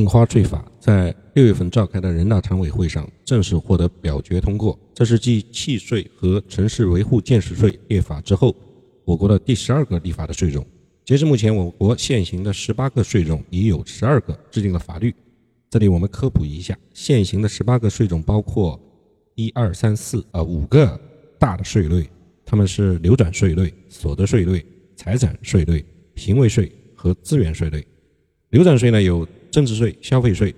印花税法在六月份召开的人大常委会上正式获得表决通过。这是继契税和城市维护建设税列法之后，我国的第十二个立法的税种。截至目前，我国现行的十八个税种已有十二个制定了法律。这里我们科普一下，现行的十八个税种包括一二三四啊五个大的税类，它们是流转税类、所得税类、财产税类、行为税和资源税类。流转税呢有增值税、消费税、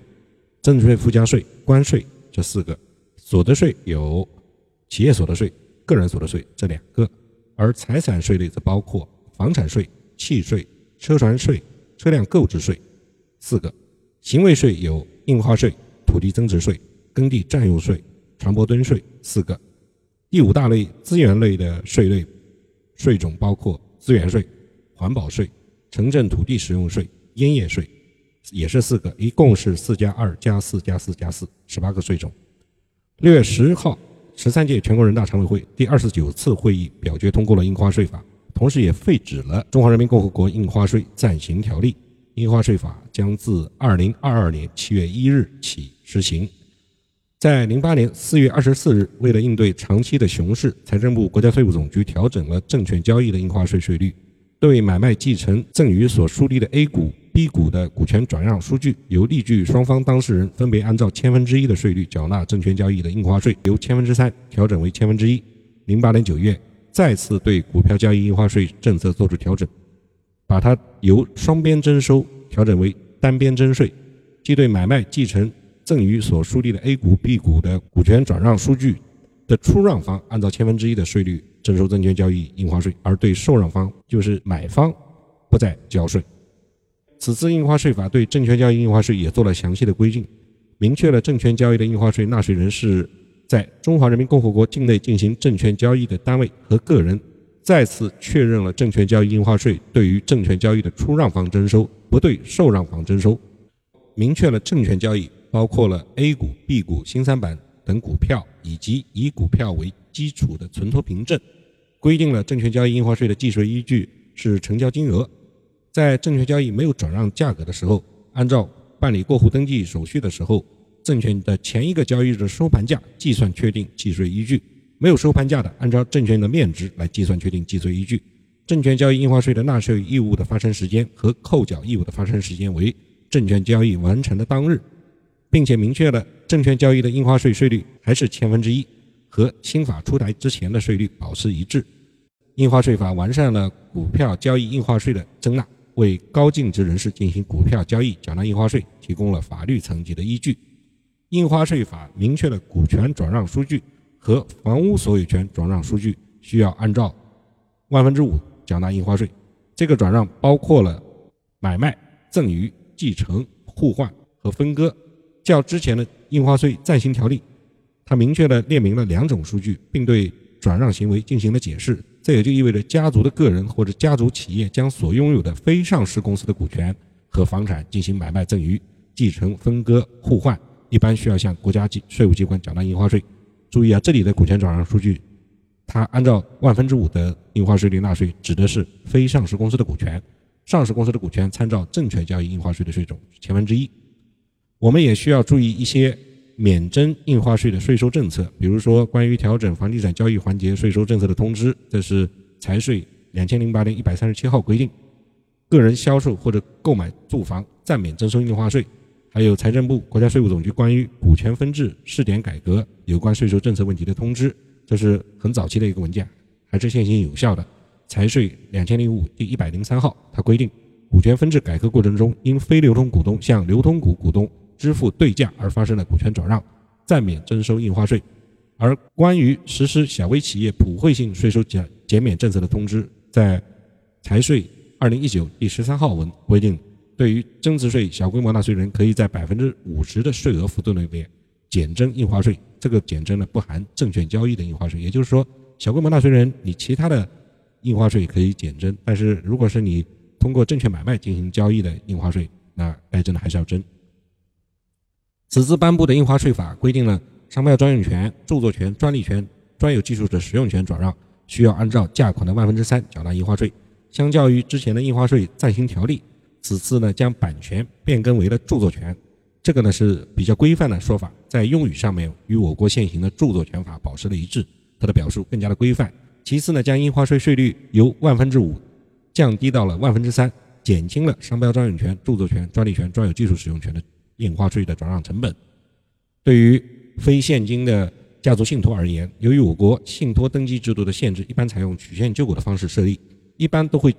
增值税附加税、关税这四个；所得税有企业所得税、个人所得税这两个；而财产税类则包括房产税、契税、车船税、车辆购置税四个；行为税有印花税、土地增值税、耕地占用税、船舶吨税四个；第五大类资源类的税类税种包括资源税、环保税、城镇土地使用税。烟叶税也是四个，一共是四加二加四加四加四，十八个税种。六月十号，十三届全国人大常委会第二十九次会议表决通过了印花税法，同时也废止了《中华人民共和国印花税暂行条例》。印花税法将自二零二二年七月一日起施行。在零八年四月二十四日，为了应对长期的熊市，财政部、国家税务总局调整了证券交易的印花税税率，对买卖、继承、赠与所树立的 A 股。B 股的股权转让数据由利据双方当事人分别按照千分之一的税率缴纳证券交易的印花税，由千分之三调整为千分之一。零八年九月再次对股票交易印花税政策作出调整，把它由双边征收调整为单边征税，即对买卖、继承、赠与所树立的 A 股、B 股的股权转让数据的出让方按照千分之一的税率征收证券交易印花税，而对受让方就是买方不再交税。此次印花税法对证券交易印花税也做了详细的规定，明确了证券交易的印花税纳税人是在中华人民共和国境内进行证券交易的单位和个人，再次确认了证券交易印花税对于证券交易的出让方征收，不对受让方征收。明确了证券交易包括了 A 股、B 股、新三板等股票以及以股票为基础的存托凭证，规定了证券交易印花税的计税依据是成交金额。在证券交易没有转让价格的时候，按照办理过户登记手续的时候，证券的前一个交易日的收盘价计算确定计税依据；没有收盘价的，按照证券的面值来计算确定计税依据。证券交易印花税的纳税义务的发生时间和扣缴义务的发生时间为证券交易完成的当日，并且明确了证券交易的印花税税率还是千分之一，和新法出台之前的税率保持一致。印花税法完善了股票交易印花税的征纳。为高净值人士进行股票交易缴纳印花税提供了法律层级的依据。印花税法明确了股权转让数据和房屋所有权转让数据需要按照万分之五缴纳印花税。这个转让包括了买卖、赠与、继承、互换和分割。较之前的印花税暂行条例，它明确的列明了两种数据，并对转让行为进行了解释。这也就意味着，家族的个人或者家族企业将所拥有的非上市公司的股权和房产进行买卖、赠与、继承、分割、互换，一般需要向国家机税务机关缴纳印花税。注意啊，这里的股权转让数据，它按照万分之五的印花税率纳税，指的是非上市公司的股权；上市公司的股权参照证券交易印花税的税种千分之一。我们也需要注意一些。免征印花税的税收政策，比如说关于调整房地产交易环节税收政策的通知，这是财税两千零八年一百三十七号规定；个人销售或者购买住房暂免征收印花税；还有财政部、国家税务总局关于股权分置试点改革有关税收政策问题的通知，这是很早期的一个文件，还是现行有效的。财税两千零五第一百零三号，它规定，股权分置改革过程中，因非流通股东向流通股股东。支付对价而发生的股权转让，暂免征收印花税。而关于实施小微企业普惠性税收减减免政策的通知，在财税二零一九第十三号文规定，对于增值税小规模纳税人，可以在百分之五十的税额幅度内边减征印花税。这个减征呢，不含证券交易的印花税。也就是说，小规模纳税人，你其他的印花税可以减征，但是如果是你通过证券买卖进行交易的印花税，那该征的还是要征。此次颁布的印花税法规定了商标专用权、著作权、专利权、专有技术的使用权转让需要按照价款的万分之三缴纳印花税。相较于之前的印花税暂行条例，此次呢将版权变更为了著作权，这个呢是比较规范的说法，在用语上面与我国现行的著作权法保持了一致，它的表述更加的规范。其次呢，将印花税税率由万分之五降低到了万分之三，减轻了商标专用权、著作权、专利权、专有技术使用权的印花税的转让成本。对于非现金的家族信托而言，由于我国信托登记制度的限制，一般采用曲线救国的方式设立，一般都会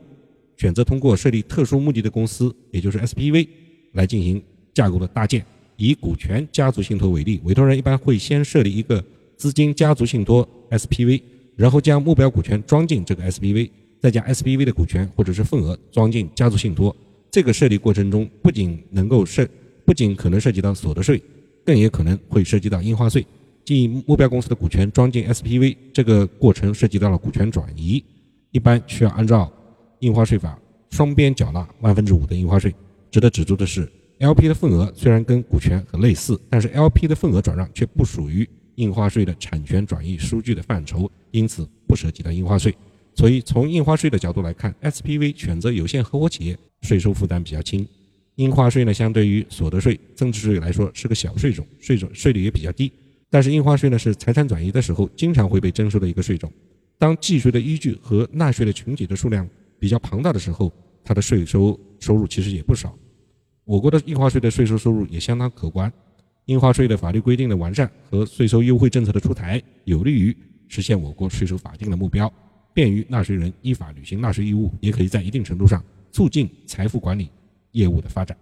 选择通过设立特殊目的的公司，也就是 SPV 来进行架构的搭建。以股权家族信托为例，委托人一般会先设立一个资金家族信托 SPV。然后将目标股权装进这个 SPV，再将 SPV 的股权或者是份额装进家族信托。这个设立过程中，不仅能够设，不仅可能涉及到所得税，更也可能会涉及到印花税。即目标公司的股权装进 SPV，这个过程涉及到了股权转移，一般需要按照印花税法双边缴纳万分之五的印花税。值得指出的是，LP 的份额虽然跟股权很类似，但是 LP 的份额转让却不属于。印花税的产权转移数据的范畴，因此不涉及到印花税。所以从印花税的角度来看，SPV 选择有限合伙企业，税收负担比较轻。印花税呢，相对于所得税、增值税来说是个小税种，税种税率也比较低。但是印花税呢，是财产转移的时候经常会被征收的一个税种。当计税的依据和纳税的群体的数量比较庞大的时候，它的税收收入其实也不少。我国的印花税的税收收入也相当可观。印花税的法律规定的完善和税收优惠政策的出台，有利于实现我国税收法定的目标，便于纳税人依法履行纳税义务，也可以在一定程度上促进财富管理业务的发展。